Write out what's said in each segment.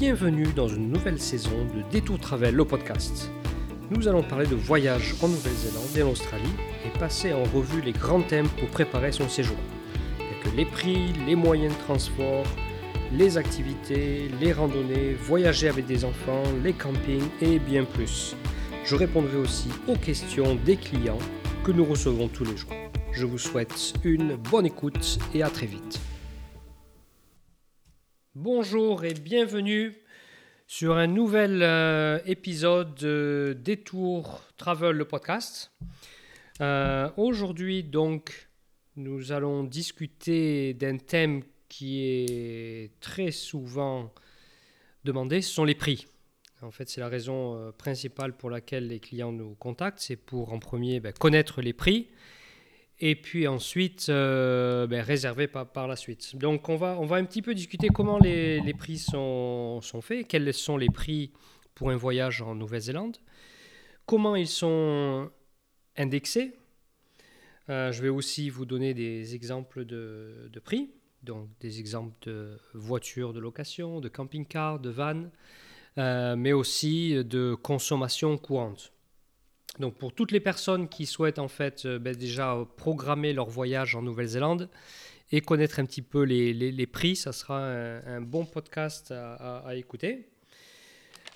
bienvenue dans une nouvelle saison de Détour Travel, le podcast. Nous allons parler de voyage en Nouvelle-Zélande et en Australie et passer en revue les grands thèmes pour préparer son séjour, les prix, les moyens de transport, les activités, les randonnées, voyager avec des enfants, les campings et bien plus. Je répondrai aussi aux questions des clients que nous recevons tous les jours. Je vous souhaite une bonne écoute et à très vite. Bonjour et bienvenue sur un nouvel euh, épisode de Détour Travel, le podcast. Euh, aujourd'hui, donc, nous allons discuter d'un thème qui est très souvent demandé, ce sont les prix. En fait, c'est la raison euh, principale pour laquelle les clients nous contactent, c'est pour en premier ben, connaître les prix et puis ensuite euh, ben, réserver par, la suite. Donc on va, on va un petit peu discuter comment les, prix sont, faits, quels sont les prix pour un voyage en Nouvelle-Zélande, comment ils sont indexés. Euh, je vais aussi vous donner des exemples de, prix, donc des exemples de voitures de location, de camping-car, de vannes, euh, mais aussi de consommation courante. Donc pour toutes les personnes qui souhaitent en fait euh, ben déjà programmer leur voyage en Nouvelle-Zélande et connaître un petit peu les, prix, ça sera un, bon podcast à, écouter.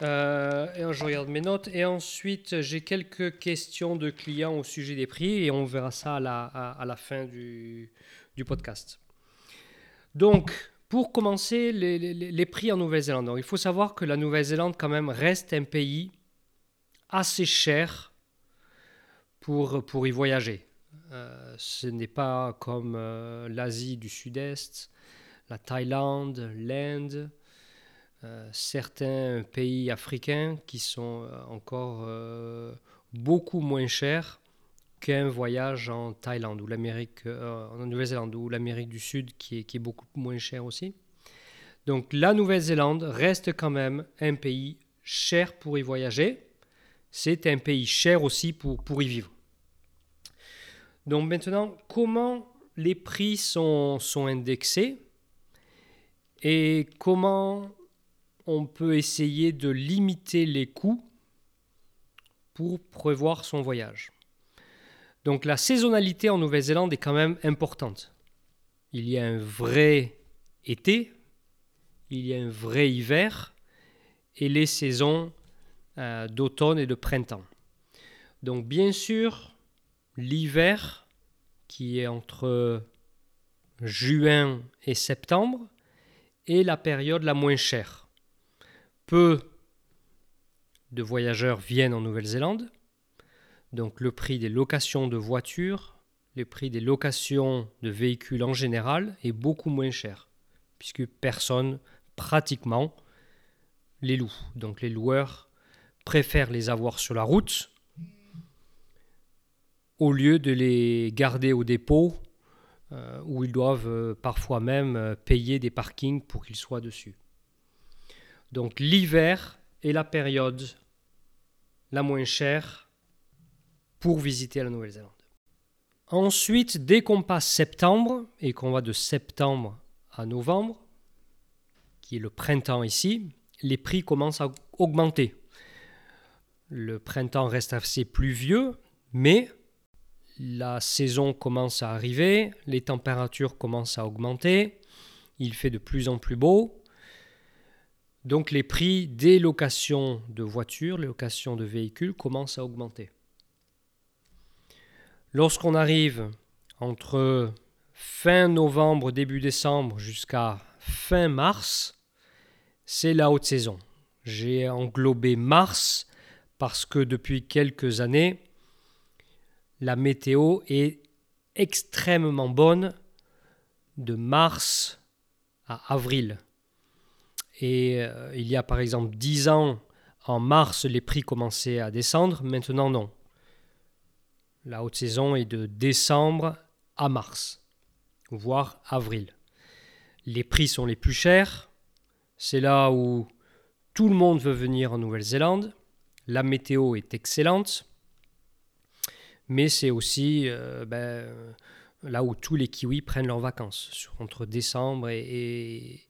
Euh, et je regarde mes notes et ensuite j'ai quelques questions de clients au sujet des prix et on verra ça à la, fin du, podcast. Donc pour commencer, les prix en Nouvelle-Zélande. Il faut savoir que la Nouvelle-Zélande quand même reste un pays assez cher pour, pour y voyager. Euh, ce n'est pas comme euh, l'Asie du Sud-Est, la Thaïlande, l'Inde, euh, certains pays africains qui sont encore beaucoup moins chers qu'un voyage en Thaïlande ou l'Amérique, en Nouvelle-Zélande ou l'Amérique du Sud qui est, qui est beaucoup moins cher aussi. Donc la Nouvelle-Zélande reste quand même un pays cher pour y voyager. C'est un pays cher aussi pour, pour y vivre. Donc maintenant, comment les prix sont, indexés et comment on peut essayer de limiter les coûts pour prévoir son voyage. Donc la saisonnalité en Nouvelle-Zélande est quand même importante. Il y a un vrai été, il y a un vrai hiver et les saisons euh, d'automne et de printemps. Donc bien sûr, l'hiver, qui est entre juin et septembre, est la période la moins chère. Peu de voyageurs viennent en Nouvelle-Zélande, donc le prix des locations de voitures, le prix des locations de véhicules en général est beaucoup moins cher, puisque personne pratiquement les loue. Donc les loueurs préfèrent les avoir sur la route au lieu de les garder au dépôt euh, où ils doivent euh, parfois même euh, payer des parkings pour qu'ils soient dessus. Donc l'hiver est la période la moins chère pour visiter la Nouvelle-Zélande. Ensuite, dès qu'on passe septembre et qu'on va de septembre à novembre, qui est le printemps ici, les prix commencent à augmenter. Le printemps reste assez pluvieux, mais la saison commence à arriver, les températures commencent à augmenter, il fait de plus en plus beau. Donc les prix des locations de voitures, les locations de véhicules commencent à augmenter. Lorsqu'on arrive entre fin novembre, début décembre jusqu'à fin mars, c'est la haute saison. J'ai englobé mars parce que depuis quelques années, la météo est extrêmement bonne de mars à avril. Et euh, il y a par exemple 10 ans, en mars, les prix commençaient à descendre. Maintenant, non. La haute saison est de décembre à mars, voire avril. Les prix sont les plus chers. C'est là où tout le monde veut venir en Nouvelle-Zélande. La météo est excellente mais c'est aussi euh, ben, là où tous les kiwis prennent leurs vacances, entre décembre et,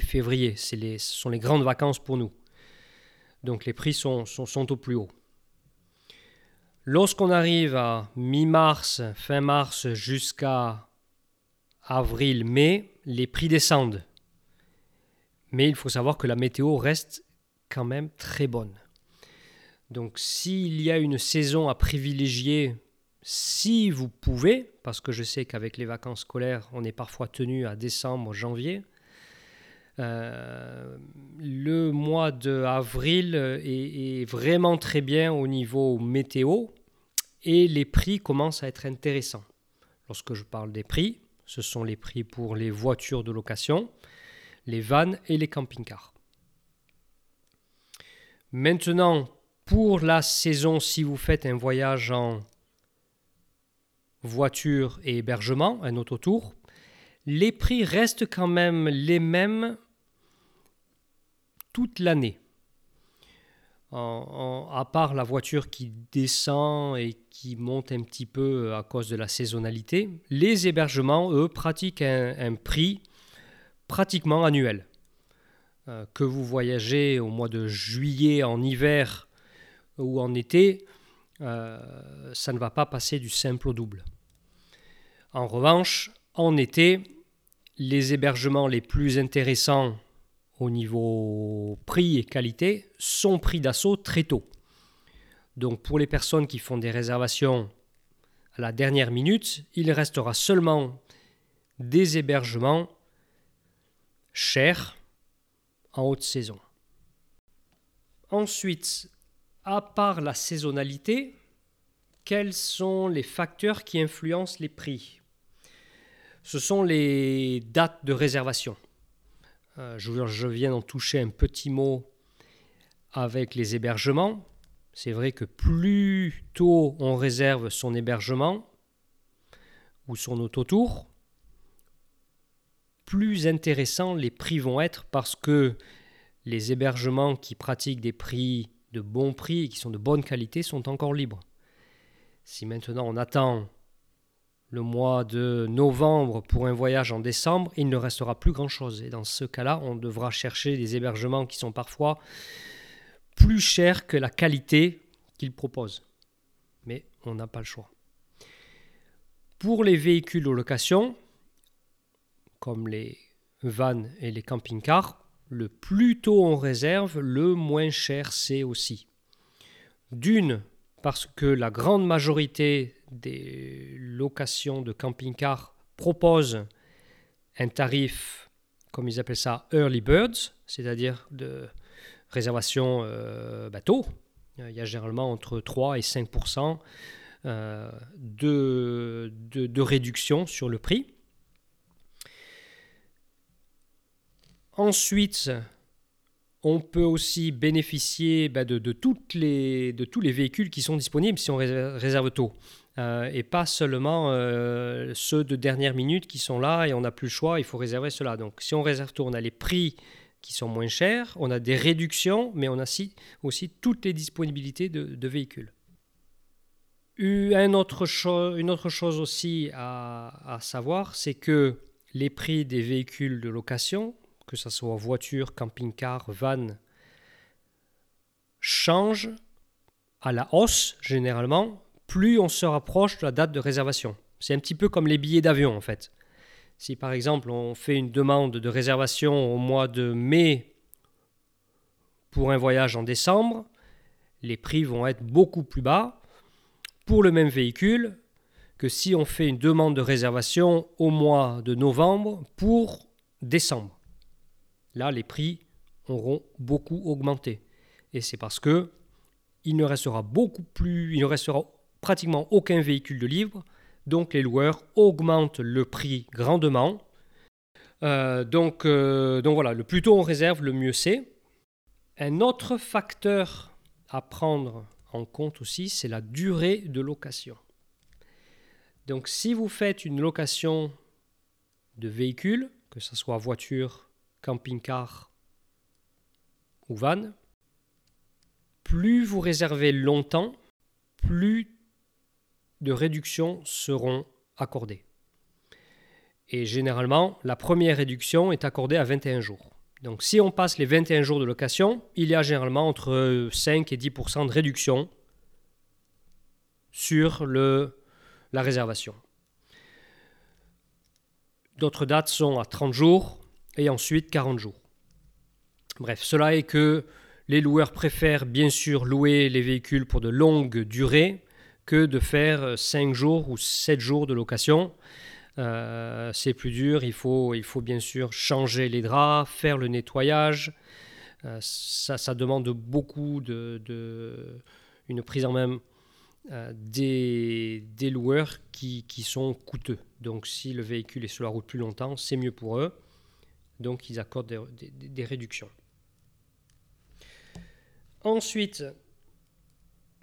février. Les, ce sont les grandes vacances pour nous. Donc les prix sont, sont, au plus haut. Lorsqu'on arrive à mi-mars, fin mars jusqu'à avril-mai, les prix descendent. Mais il faut savoir que la météo reste quand même très bonne. Donc s'il y a une saison à privilégier, si vous pouvez, parce que je sais qu'avec les vacances scolaires, on est parfois tenu à décembre, janvier, euh, le mois d'avril est, est, vraiment très bien au niveau météo et les prix commencent à être intéressants. Lorsque je parle des prix, ce sont les prix pour les voitures de location, les vannes et les camping-cars. Maintenant, pour la saison, si vous faites un voyage en voiture et hébergement, un autotour, les prix restent quand même les mêmes toute l'année. à part la voiture qui descend et qui monte un petit peu à cause de la saisonnalité, les hébergements, eux, pratiquent un, prix pratiquement annuel. Euh, que vous voyagez au mois de juillet en hiver ou en été, euh, ça ne va pas passer du simple au double. En revanche, en été, les hébergements les plus intéressants au niveau prix et qualité sont pris d'assaut très tôt. Donc pour les personnes qui font des réservations à la dernière minute, il restera seulement des hébergements chers en haute saison. Ensuite, à part la saisonnalité, quels sont les facteurs qui influencent les prix? Ce sont les dates de réservation. Euh, je, viens d'en toucher un petit mot avec les hébergements. C'est vrai que plus tôt on réserve son hébergement ou son autotour, plus intéressants les prix vont être parce que les hébergements qui pratiquent des prix de bons prix et qui sont de bonne qualité sont encore libres. Si maintenant on attend le mois de novembre pour un voyage en décembre, il ne restera plus grand-chose. Et dans ce cas-là, on devra chercher des hébergements qui sont parfois plus chers que la qualité qu'ils proposent. Mais on n'a pas le choix. Pour les véhicules de location, comme les vannes et les camping-cars, le plus tôt on réserve, le moins cher c'est aussi. D'une, parce que la grande majorité des locations de camping-cars proposent un tarif, comme ils appellent ça, early birds, c'est-à-dire de réservation euh, bateau. Il y a généralement entre 3 et 5 euh, de, de, réduction sur le prix. Ensuite, on peut aussi bénéficier bah, de, tous les véhicules qui sont disponibles si on réserve tôt. Euh, et pas seulement euh, ceux de dernière minute qui sont là et on n'a plus le choix, il faut réserver cela. Donc si on réserve tôt, on a les prix qui sont moins chers, on a des réductions, mais on a aussi, toutes les disponibilités de, véhicules. Une autre, chose aussi à savoir, c'est que les prix des véhicules de location, que ce soit voiture, camping-car, van, changent à la hausse généralement plus on se rapproche de la date de réservation. C'est un petit peu comme les billets d'avion en fait. Si par exemple on fait une demande de réservation au mois de mai pour un voyage en décembre, les prix vont être beaucoup plus bas pour le même véhicule que si on fait une demande de réservation au mois de novembre pour décembre. Là, les prix auront beaucoup augmenté. Et c'est parce que il ne restera beaucoup plus, il ne restera pratiquement aucun véhicule de libre, donc les loueurs augmentent le prix grandement. Euh, donc, euh, donc voilà, le plus tôt on réserve, le mieux c'est. Un autre facteur à prendre en compte aussi, c'est la durée de location. Donc si vous faites une location de véhicule, que ce soit voiture, camping-car ou van, plus vous réservez longtemps, plus de réduction seront accordées. Et généralement, la première réduction est accordée à 21 jours. Donc si on passe les 21 jours de location, il y a généralement entre 5 et 10% de réduction sur le, la réservation. D'autres dates sont à 30 jours et ensuite 40 jours. Bref, cela est que les loueurs préfèrent bien sûr louer les véhicules pour de longues durées que de faire 5 jours ou 7 jours de location. Euh, c'est plus dur, il faut, il faut bien sûr changer les draps, faire le nettoyage. Euh, ça, demande beaucoup de, de, une prise en main euh, des, des, loueurs qui, qui, sont coûteux. Donc si le véhicule est sur la route plus longtemps, c'est mieux pour eux. Donc ils accordent des, réductions. Ensuite,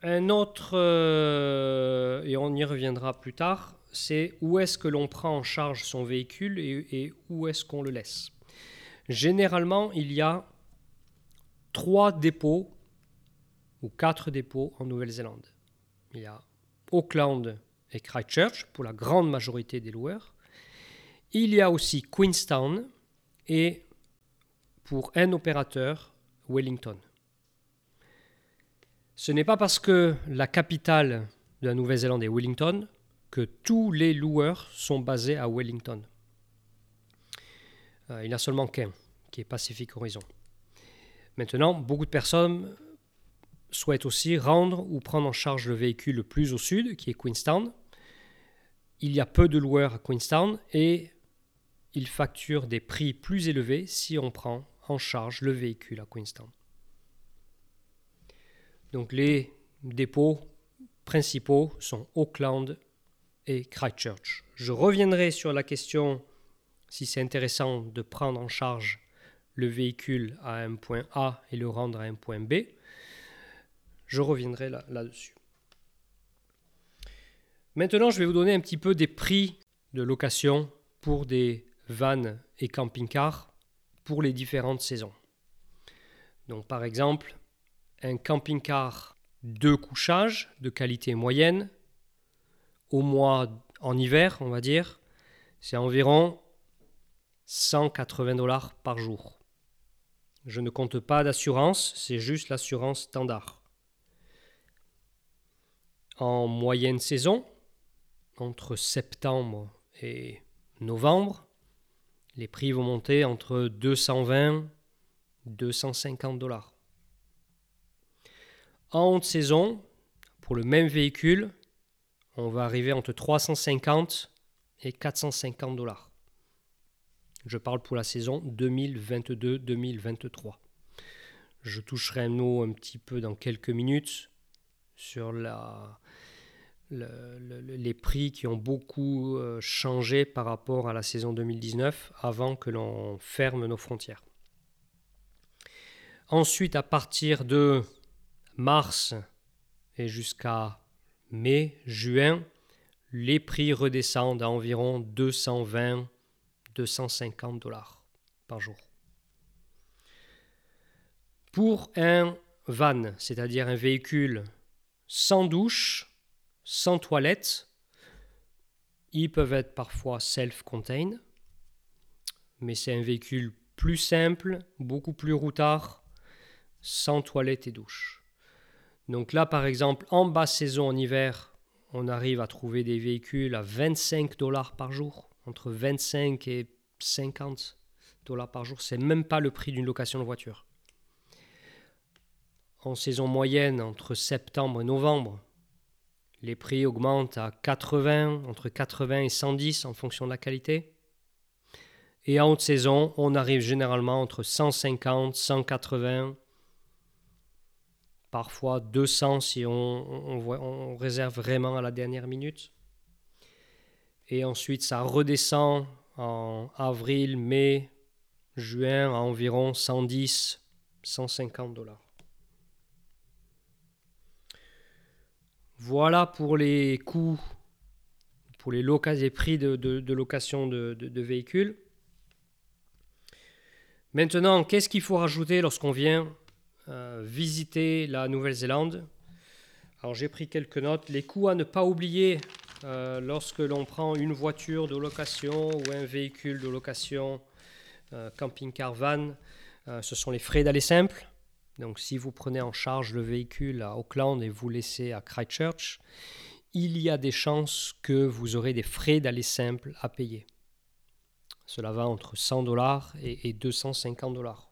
un autre, euh, et on y reviendra plus tard, c'est où est-ce que l'on prend en charge son véhicule et, où est-ce qu'on le laisse. Généralement, il y a trois dépôts ou quatre dépôts en Nouvelle-Zélande. Il y a Auckland et Christchurch pour la grande majorité des loueurs. Il y a aussi Queenstown et pour un opérateur, Wellington. Ce n'est pas parce que la capitale de la Nouvelle-Zélande est Wellington que tous les loueurs sont basés à Wellington. Euh, il n'y en a seulement qu'un, qui est Pacific Horizon. Maintenant, beaucoup de personnes souhaitent aussi rendre ou prendre en charge le véhicule le plus au sud, qui est Queenstown. Il y a peu de loueurs à Queenstown et ils facturent des prix plus élevés si on prend en charge le véhicule à Queenstown. Donc les dépôts principaux sont Auckland et Christchurch. Je reviendrai sur la question si c'est intéressant de prendre en charge le véhicule à un point A et le rendre à un point B. Je reviendrai là-dessus. Maintenant, je vais vous donner un petit peu des prix de location pour des vannes et camping-cars pour les différentes saisons. Donc par exemple, un camping-car de couchage de qualité moyenne, au mois en hiver, on va dire, c'est environ 180 dollars par jour. Je ne compte pas d'assurance, c'est juste l'assurance standard. En moyenne saison, entre septembre et novembre, les prix vont monter entre 220 et 250 dollars. En haute saison, pour le même véhicule, on va arriver entre 350 et 450 dollars. Je parle pour la saison 2022-2023. Je toucherai un mot un petit peu dans quelques minutes sur la, les prix qui ont beaucoup euh, changé par rapport à la saison 2019 avant que l'on ferme nos frontières. Ensuite, à partir de mars et jusqu'à mai, juin, les prix redescendent à environ 220-250 dollars par jour. Pour un van, c'est-à-dire un véhicule sans douche, sans toilette, ils peuvent être parfois self-contained, mais c'est un véhicule plus simple, beaucoup plus routard, sans toilette et douche. Donc là, par exemple, en basse saison, en hiver, on arrive à trouver des véhicules à 25 dollars par jour, entre 25 et 50 dollars par jour. C'est même pas le prix d'une location de voiture. En saison moyenne, entre septembre et novembre, les prix augmentent à 80, entre 80 et 110 en fonction de la qualité. Et en haute saison, on arrive généralement entre 150, 180 parfois 200 si on, réserve vraiment à la dernière minute. Et ensuite, ça redescend en avril, mai, juin à environ 110, 150 dollars. Voilà pour les coûts, pour les, les prix de, location de, véhicules. Maintenant, qu'est-ce qu'il faut rajouter lorsqu'on vient euh, visiter la Nouvelle-Zélande? Alors j'ai pris quelques notes. Les coûts à ne pas oublier euh, lorsque l'on prend une voiture de location ou un véhicule de location, euh, camping-car van. ce sont les frais d'aller simple. Donc si vous prenez en charge le véhicule à Auckland et vous laissez à Christchurch, il y a des chances que vous aurez des frais d'aller simple à payer. Cela va entre 100 dollars et 250 dollars.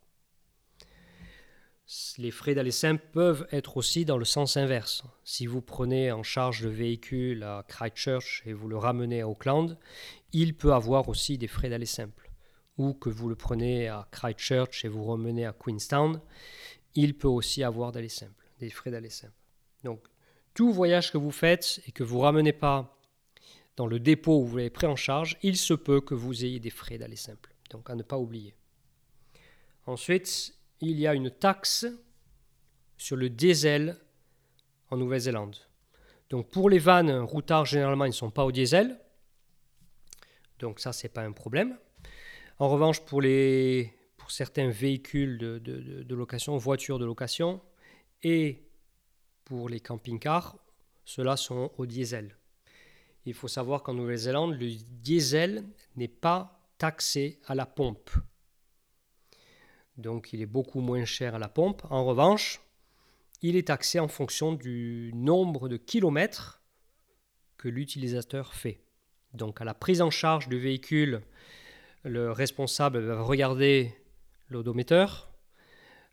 Les frais d'aller simple peuvent être aussi dans le sens inverse. Si vous prenez en charge le véhicule à Christchurch et vous le ramenez à Auckland, il peut avoir aussi des frais d'aller simple. Ou que vous le prenez à Christchurch et vous remenez à Queenstown, il peut aussi avoir d'aller simple, des frais d'aller simple. Donc, tout voyage que vous faites et que vous ramenez pas dans le dépôt où vous l'avez pris en charge, il se peut que vous ayez des frais d'aller simple. Donc, à ne pas oublier. Ensuite, il y a une taxe sur le diesel en Nouvelle-Zélande. Donc pour les vannes routards, généralement, ils ne sont pas au diesel. Donc ça, ce n'est pas un problème. En revanche, pour, les, pour certains véhicules de, de location, voitures de location, et pour les camping-cars, ceux-là sont au diesel. Il faut savoir qu'en Nouvelle-Zélande, le diesel n'est pas taxé à la pompe. Donc il est beaucoup moins cher à la pompe. En revanche, il est taxé en fonction du nombre de kilomètres que l'utilisateur fait. Donc à la prise en charge du véhicule, le responsable va regarder l'odométeur.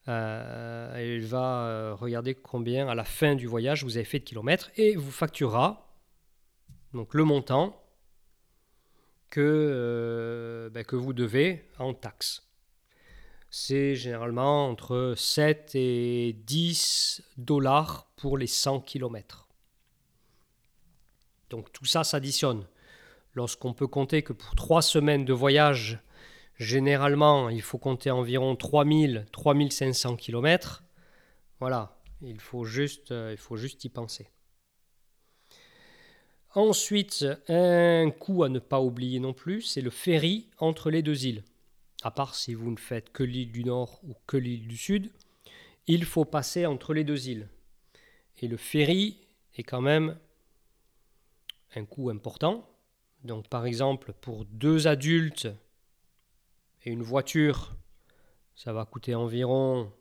Euh, il va euh, regarder combien à la fin du voyage vous avez fait de kilomètres et vous facturera donc le montant que, euh, ben, que vous devez en taxes c'est généralement entre 7 et 10 dollars pour les 100 km. Donc tout ça s'additionne. Lorsqu'on peut compter que pour 3 semaines de voyage, généralement, il faut compter environ 3000-3500 km, voilà, il faut, juste, euh, il faut juste y penser. Ensuite, un coup à ne pas oublier non plus, c'est le ferry entre les deux îles à part si vous ne faites que l'île du Nord ou que l'île du Sud, il faut passer entre les deux îles. Et le ferry est quand même un coût important. Donc par exemple, pour deux adultes et une voiture, ça va coûter environ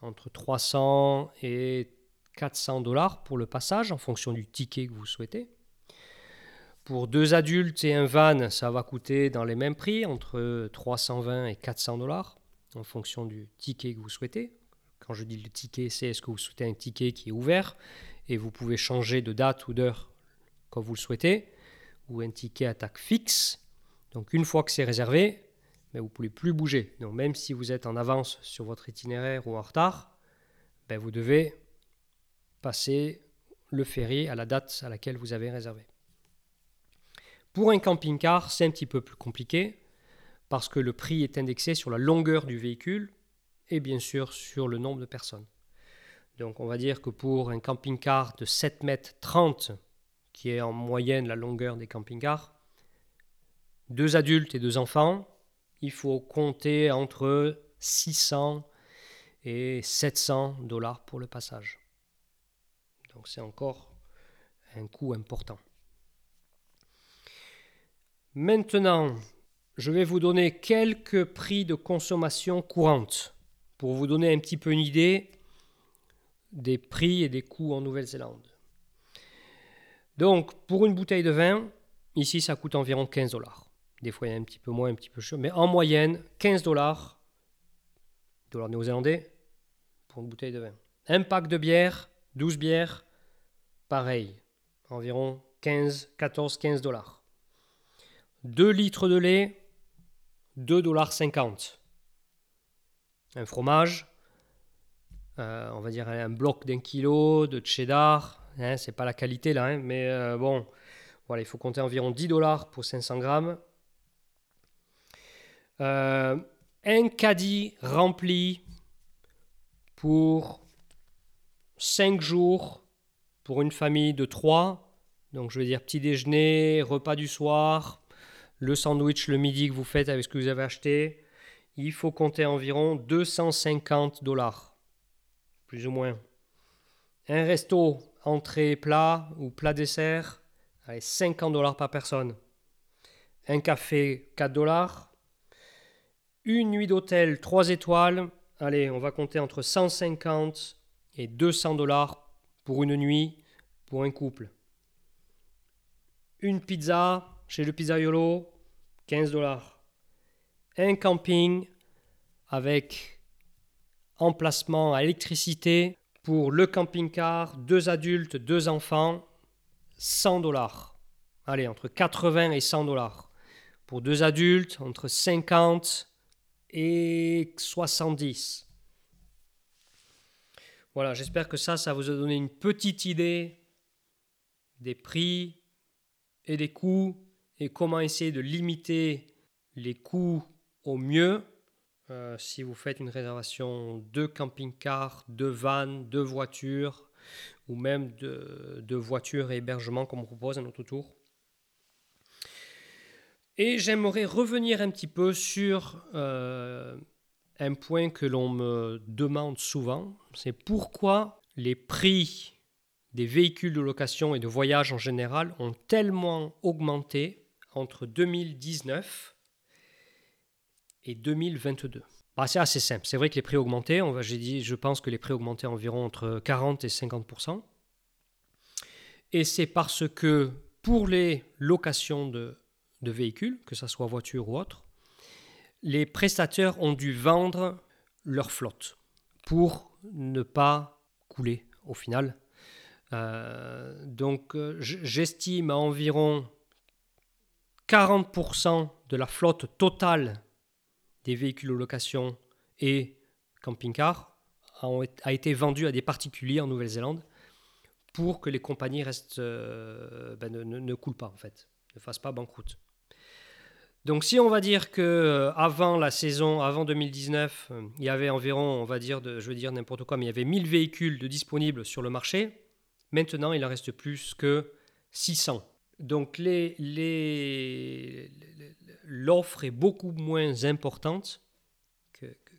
entre 300 et 400 dollars pour le passage en fonction du ticket que vous souhaitez. Pour deux adultes et un van, ça va coûter dans les mêmes prix, entre 320 et 400 dollars, en fonction du ticket que vous souhaitez. Quand je dis le ticket, c'est est-ce que vous souhaitez un ticket qui est ouvert et vous pouvez changer de date ou d'heure quand vous le souhaitez, ou un ticket attaque fixe. Donc une fois que c'est réservé, mais vous ne pouvez plus bouger. Donc même si vous êtes en avance sur votre itinéraire ou en retard, ben vous devez passer le ferry à la date à laquelle vous avez réservé. Pour un camping-car, c'est un petit peu plus compliqué parce que le prix est indexé sur la longueur du véhicule et bien sûr sur le nombre de personnes. Donc on va dire que pour un camping-car de 7 mètres 30, qui est en moyenne la longueur des camping-cars, deux adultes et deux enfants, il faut compter entre 600 et 700 dollars pour le passage. Donc c'est encore un coût important. Maintenant, je vais vous donner quelques prix de consommation courantes pour vous donner un petit peu une idée des prix et des coûts en Nouvelle-Zélande. Donc, pour une bouteille de vin, ici, ça coûte environ 15 dollars. Des fois, il y a un petit peu moins, un petit peu cher, mais en moyenne, 15 dollars, dollars néo-zélandais, pour une bouteille de vin. Un pack de bière, 12 bières, pareil, environ 15, 14, 15 dollars. 2 litres de lait, 2,50$. Un fromage, euh, on va dire un bloc d'un kilo de cheddar. Hein, c'est pas la qualité là, hein, mais euh, bon, voilà, il faut compter environ 10 dollars pour 500 grammes. Euh, un caddie rempli pour 5 jours pour une famille de 3. Donc je veux dire petit déjeuner, repas du soir, le sandwich le midi que vous faites avec ce que vous avez acheté, il faut compter environ 250 dollars, plus ou moins. Un resto, entrée plat ou plat dessert, allez, 50 dollars par personne. Un café, 4 dollars. Une nuit d'hôtel, 3 étoiles, allez, on va compter entre 150 et 200 dollars pour une nuit pour un couple. Une pizza chez le pizzaiolo, 15 dollars. Un camping avec emplacement à électricité pour le camping-car, deux adultes, deux enfants, 100 dollars. Allez, entre 80 et 100 dollars. Pour deux adultes, entre 50 et 70. Voilà, j'espère que ça, ça vous a donné une petite idée des prix et des coûts et comment essayer de limiter les coûts au mieux euh, si vous faites une réservation de camping-car, de van, de voiture ou même de, voiture et hébergement comme on propose à notre tour. Et j'aimerais revenir un petit peu sur euh, un point que l'on me demande souvent, c'est pourquoi les prix des véhicules de location et de voyage en général ont tellement augmenté entre 2019 et 2022. Bah, c'est assez simple. C'est vrai que les prix ont augmenté. J'ai dit, je pense que les prix augmenté environ entre 40 et 50% Et c'est parce que pour les locations de, de véhicules, que ce soit voiture ou autre, les prestataires ont dû vendre leur flotte pour ne pas couler au final. Euh, donc euh, j'estime à environ 40% de la flotte totale des véhicules de location et camping-car a été vendue à des particuliers en Nouvelle-Zélande pour que les compagnies euh, ben, ne, ne, coulent pas en fait, ne fassent pas banqueroute. Donc si on va dire que euh, avant la saison, avant 2019, euh, il y avait environ, on va dire, je veux dire n'importe quoi, mais il y avait 1000 véhicules de disponibles sur le marché. Maintenant, il en reste plus que 600. Donc les, l'offre est beaucoup moins importante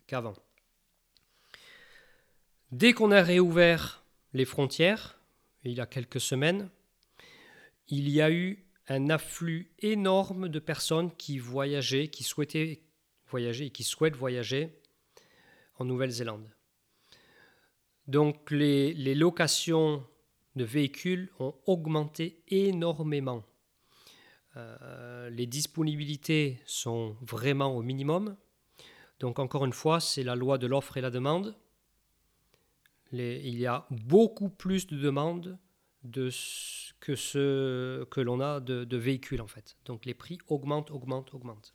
qu'avant. Dès qu'on a réouvert les frontières, il y a quelques semaines, il y a eu un afflux énorme de personnes qui voyageaient, qui souhaitaient voyager et qui souhaitent voyager en Nouvelle-Zélande. Donc les, locations de véhicules ont augmenté énormément. Euh, les disponibilités sont vraiment au minimum. Donc encore une fois, c'est la loi de l'offre et la demande. il y a beaucoup plus de demandes de que ce que l'on a de, véhicules en fait. Donc les prix augmentent, augmentent, augmentent.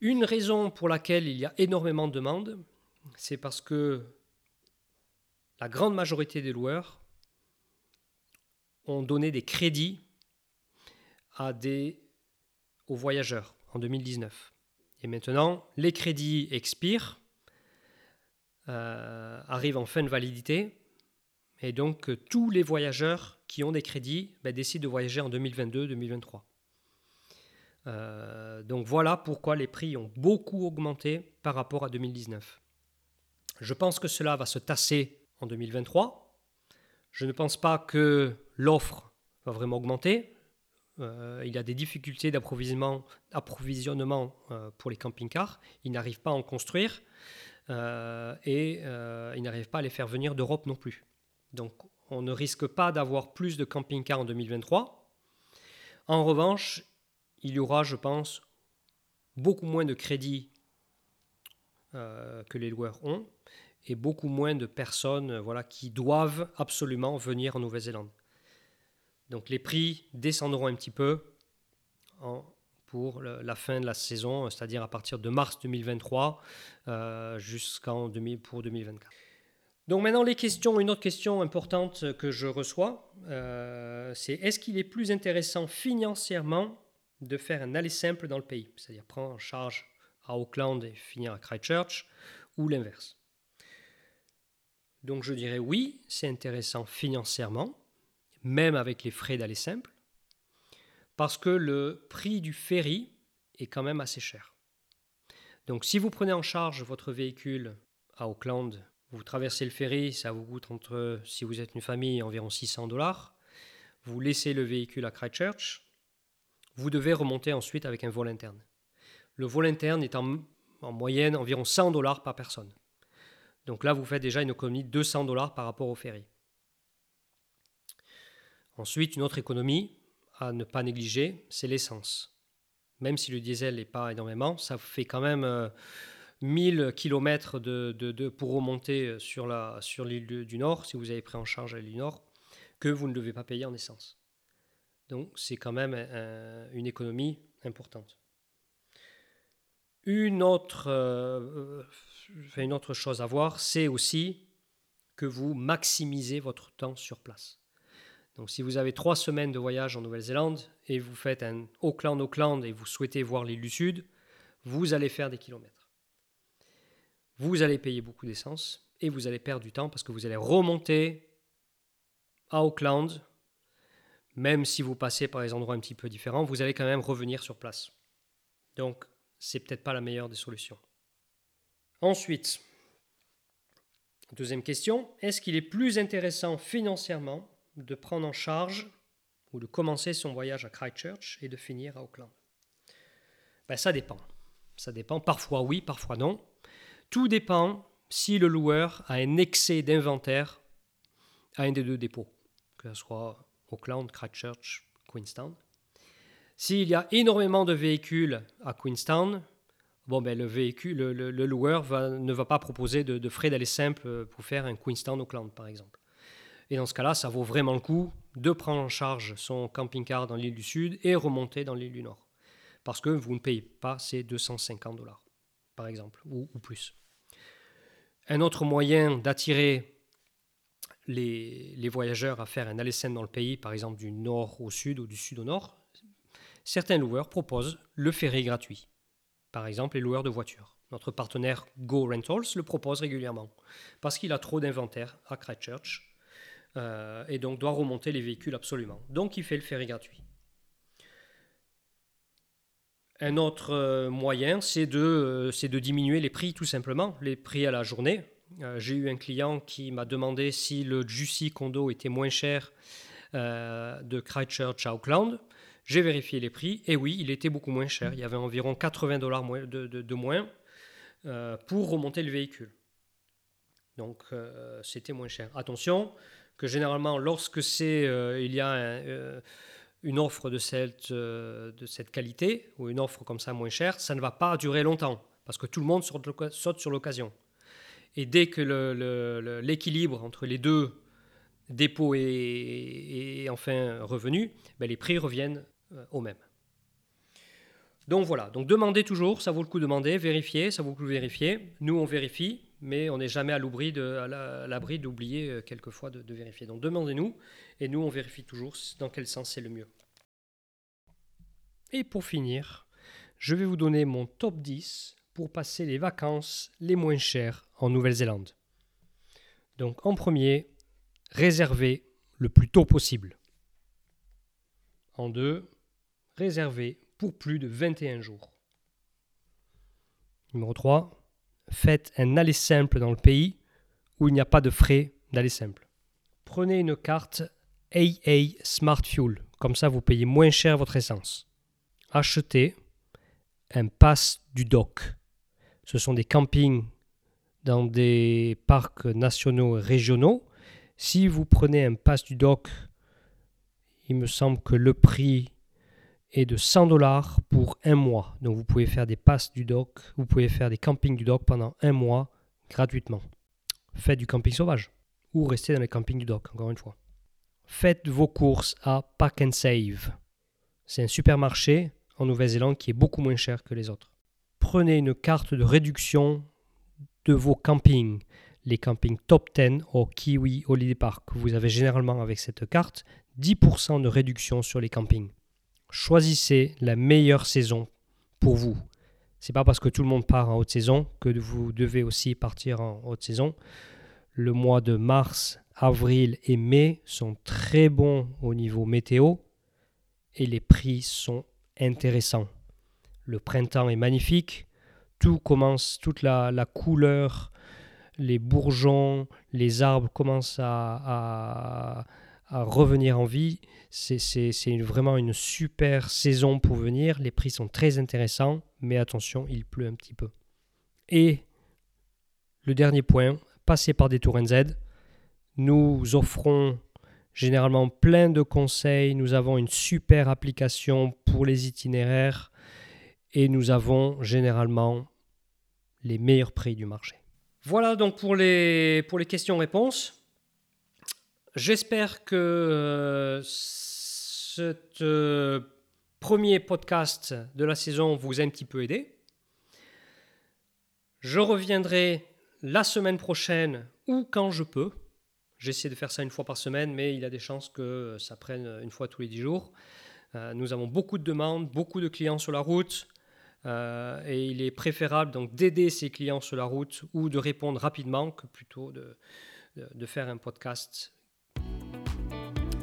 Une raison pour laquelle il y a énormément de demandes, c'est parce que la grande majorité des loueurs ont donné des crédits aux voyageurs en 2019. Et maintenant, les crédits expirent, euh, arrivent en fin de validité, et donc, tous les voyageurs qui ont des crédits ben, décident de voyager en 2022-2023. Euh, donc voilà pourquoi les prix ont beaucoup augmenté par rapport à 2019. Je pense que cela va se tasser en 2023. Je ne pense pas que l'offre va vraiment augmenter. Euh, il y a des difficultés d'approvisionnement pour les camping-cars. Ils n'arrivent pas à en construire et ils n'arrivent pas à les faire venir d'Europe non plus. Donc on ne risque pas d'avoir plus de camping-cars en 2023. En revanche, il y aura, je pense, beaucoup moins de crédits euh, que les loueurs ont et beaucoup moins de personnes voilà, qui doivent absolument venir en Nouvelle-Zélande. Donc les prix descendront un petit peu pour la fin de la saison, c'est-à-dire à partir de mars 2023 euh, jusqu'en pour 2024. Donc maintenant, les questions, une autre question importante que je reçois, euh, c'est est-ce qu'il est plus intéressant financièrement de faire un aller simple dans le pays, c'est-à-dire prendre en charge à Auckland et finir à Christchurch, ou l'inverse? Donc je dirais oui, c'est intéressant financièrement, même avec les frais d'aller simple, parce que le prix du ferry est quand même assez cher. Donc si vous prenez en charge votre véhicule à Auckland vous traversez le ferry, ça vous coûte entre, si vous êtes une famille, environ 600 dollars. Vous laissez le véhicule à Christchurch. Vous devez remonter ensuite avec un vol interne. Le vol interne est en, moyenne environ 100 dollars par personne. Donc là, vous faites déjà une économie de 200 dollars par rapport au ferry. Ensuite, une autre économie à ne pas négliger, c'est l'essence. Même si le diesel n'est pas énormément, ça fait quand même 1000 km de, pour remonter sur l'île du Nord, si vous avez pris en charge l'île du Nord, que vous ne devez pas payer en essence. Donc c'est quand même une économie importante. Une autre, euh, une autre chose à voir, c'est aussi que vous maximisez votre temps sur place. Donc si vous avez trois semaines de voyage en Nouvelle-Zélande et vous faites un Auckland-Auckland et vous souhaitez voir l'île du Sud, vous allez faire des kilomètres. Vous allez payer beaucoup d'essence et vous allez perdre du temps parce que vous allez remonter à Auckland, même si vous passez par des endroits un petit peu différents, vous allez quand même revenir sur place. Donc c'est peut-être pas la meilleure des solutions. Ensuite, deuxième question, est-ce qu'il est plus intéressant financièrement de prendre en charge ou de commencer son voyage à Christchurch et de finir à Auckland? Ben, Ça dépend. Ça dépend. Parfois oui, parfois non. Tout dépend si le loueur a un excès d'inventaire à un des deux dépôts, que ce soit Auckland, Christchurch, Queenstown. S'il y a énormément de véhicules à Queenstown, bon, ben, le, loueur ne va pas proposer de, de frais d'aller simple pour faire un Queenstown-Auckland, par exemple. Et dans ce cas-là, ça vaut vraiment le coup de prendre en charge son camping-car dans l'île du Sud et remonter dans l'île du Nord. Parce que vous ne payez pas ces 250 dollars, par exemple, ou, plus. Un autre moyen d'attirer les, voyageurs à faire un aller dans le pays, par exemple du nord au sud ou du sud au nord, certains loueurs proposent le ferry gratuit. Par exemple, les loueurs de voitures. Notre partenaire Go Rentals le propose régulièrement parce qu'il a trop d'inventaire à Christchurch euh, et donc doit remonter les véhicules absolument. Donc il fait le ferry gratuit. Un autre euh, moyen, c'est de, euh, de diminuer les prix tout simplement, les prix à la journée. J'ai eu un client qui m'a demandé si le Juicy Condo était moins cher de Christchurch à Auckland. J'ai vérifié les prix et oui, il était beaucoup moins cher. Il y avait environ 80 dollars de, de, moins pour remonter le véhicule. Donc c'était moins cher. Attention, que généralement, lorsque c'est, euh, il y a euh, une offre de cette, euh, de cette qualité ou une offre comme ça moins chère, ça ne va pas durer longtemps parce que tout le monde saute sur l'occasion. Et dès que l'équilibre entre les deux dépôts et, enfin revenu, ben les prix reviennent au même. Donc voilà, donc demandez toujours, ça vaut le coup de demander, vérifier, ça vaut le coup de vérifier. Nous, on vérifie mais on n'est jamais à l'abri d'oublier euh, quelquefois de, vérifier. Donc demandez-nous, et nous on vérifie toujours dans quel sens c'est le mieux. Et pour finir, je vais vous donner mon top 10 pour passer les vacances les moins chères en Nouvelle-Zélande. Donc en premier, réservez le plus tôt possible. En deux, réservez pour plus de 21 jours. Numéro 3, faites un aller simple dans le pays où il n'y a pas de frais d'aller simple. Prenez une carte AA Smart Fuel, comme ça vous payez moins cher votre essence. Achetez un pass du dock. Ce sont des campings dans des parcs nationaux et régionaux. Si vous prenez un pass du dock, il me semble que le prix est de 100 dollars pour un mois. Donc vous pouvez faire des passes du dock, vous pouvez faire des campings du dock pendant un mois gratuitement. Faites du camping sauvage ou restez dans les campings du dock, encore une fois. Faites vos courses à Pack and Save. C'est un supermarché en Nouvelle-Zélande qui est beaucoup moins cher que les autres. Prenez une carte de réduction de vos campings, les campings top 10 au Kiwi Holiday Park. Vous avez généralement avec cette carte 10% de réduction sur les campings choisissez la meilleure saison pour vous. C'est pas parce que tout le monde part en haute saison que vous devez aussi partir en haute saison. Le mois de mars, avril et mai sont très bons au niveau météo et les prix sont intéressants. Le printemps est magnifique, tout commence, toute la, couleur, les bourgeons, les arbres commencent à revenir en vie. C'est vraiment une super saison pour venir. Les prix sont très intéressants, mais attention, il pleut un petit peu. Et le dernier point, passez par Détour NZ. Nous offrons généralement plein de conseils. Nous avons une super application pour les itinéraires et nous avons généralement les meilleurs prix du marché. Voilà donc pour les, pour les questions-réponses. J'espère que euh, ce euh, premier podcast de la saison vous a un petit peu aidé. Je reviendrai la semaine prochaine ou quand je peux. J'essaie de faire ça une fois par semaine, mais il y a des chances que ça prenne une fois tous les dix jours. Euh, nous avons beaucoup de demandes, beaucoup de clients sur la route. Euh, et il est préférable donc d'aider ces clients sur la route ou de répondre rapidement que plutôt de, de, faire un podcast,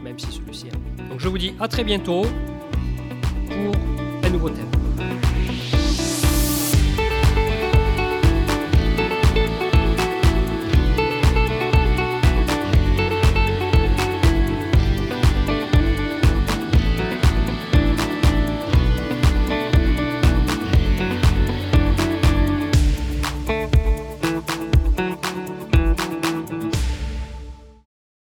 même si celui-ci. Donc je vous dis à très bientôt pour un nouveau thème.